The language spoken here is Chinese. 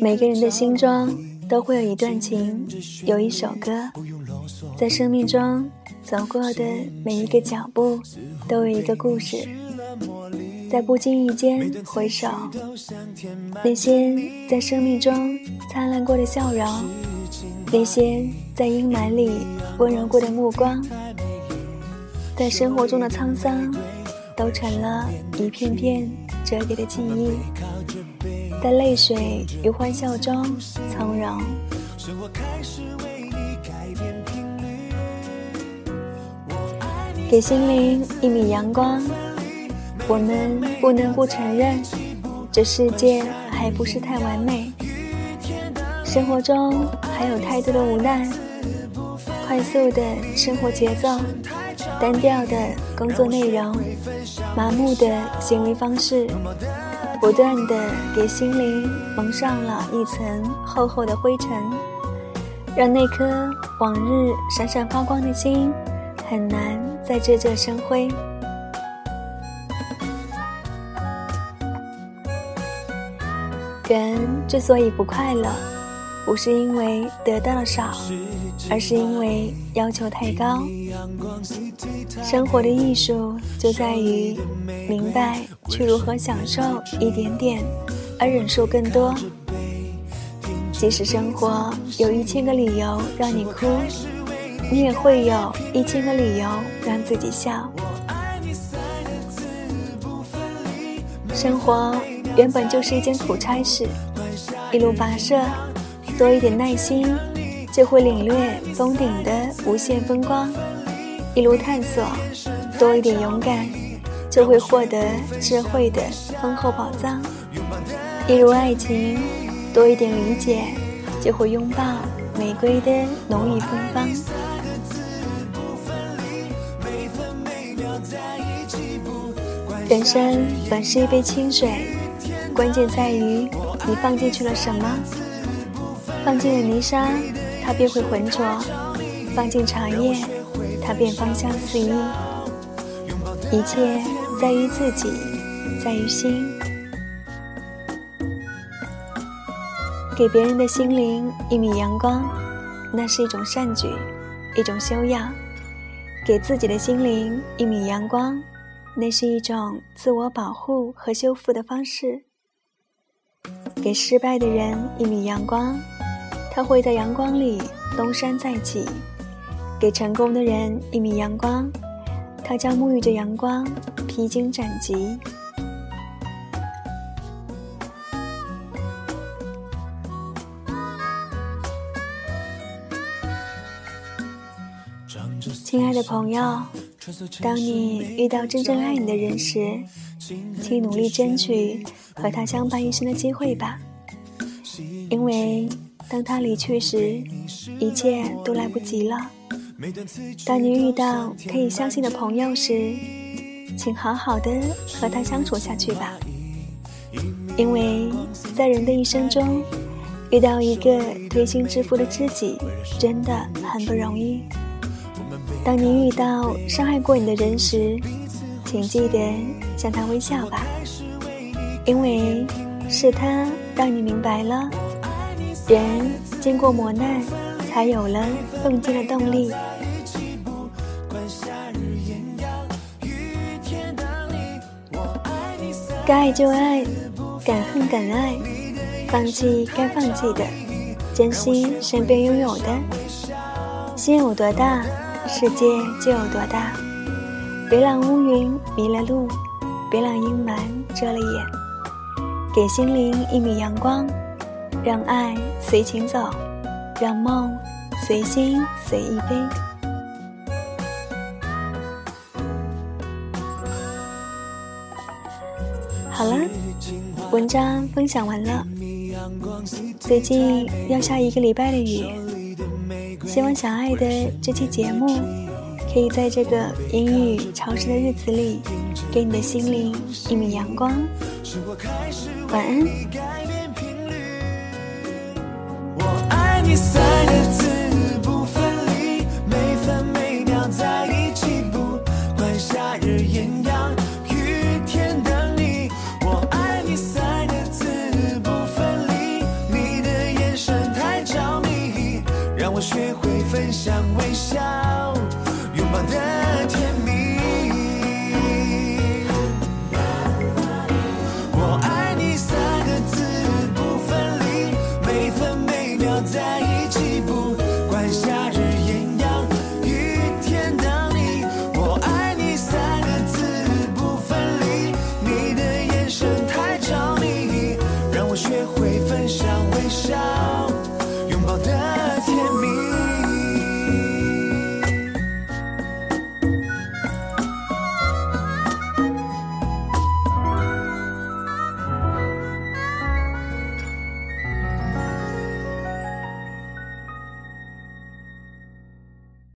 每个人的心中都会有一段情，有一首歌，在生命中走过的每一个脚步，都有一个故事。在不经意间回首，那些在生命中灿烂过的笑容，那些在阴霾里温柔过的目光，在生活中的沧桑，都成了一片片折叠的记忆，在泪水与欢笑中从容。给心灵一米阳光。我们不能不承认，这世界还不是太完美。生活中还有太多的无奈，快速的生活节奏，单调的工作内容，麻木的行为方式，不断的给心灵蒙上了一层厚厚的灰尘，让那颗往日闪闪发光的心，很难再炙热生辉。人之所以不快乐，不是因为得到的少，而是因为要求太高。生活的艺术就在于明白去如何享受一点点，而忍受更多。即使生活有一千个理由让你哭，你也会有一千个理由让自己笑。生活。原本就是一件苦差事，一路跋涉，多一点耐心，就会领略峰顶的无限风光；一路探索，多一点勇敢，就会获得智慧的丰厚宝藏；一如爱情，多一点理解，就会拥抱玫瑰的浓郁芬芳。人生本是一杯清水。关键在于你放进去了什么。放进了泥沙，它便会浑浊；放进茶叶，它便芳香四溢。一切在于自己，在于心。给别人的心灵一米阳光，那是一种善举，一种修养；给自己的心灵一米阳光，那是一种自我保护和修复的方式。给失败的人一米阳光，他会在阳光里东山再起；给成功的人一米阳光，他将沐浴着阳光，披荆斩棘。亲爱的朋友，当你遇到真正爱你的人时，请努力争取。和他相伴一生的机会吧，因为当他离去时，一切都来不及了。当你遇到可以相信的朋友时，请好好的和他相处下去吧，因为在人的一生中，遇到一个推心置腹的知己，真的很不容易。当你遇到伤害过你的人时，请记得向他微笑吧。因为是他让你明白了，人经过磨难，才有了奋进的动力。该爱就爱，敢恨敢爱，放弃该放弃的，珍惜身边拥有的。心有多大，世界就有多大。别让乌云迷了路，别让阴霾遮了眼。给心灵一米阳光，让爱随情走，让梦随心随意飞。好了，文章分享完了。最近要下一个礼拜的雨，希望小爱的这期节目可以在这个阴雨潮湿的日子里，给你的心灵一米阳光。晚安。你三个字不分离，每分每秒在一起，不管夏日炎阳，雨天等你。我爱你三个字不分离，你的眼神太着迷，让我学会分享微笑，拥抱的甜蜜。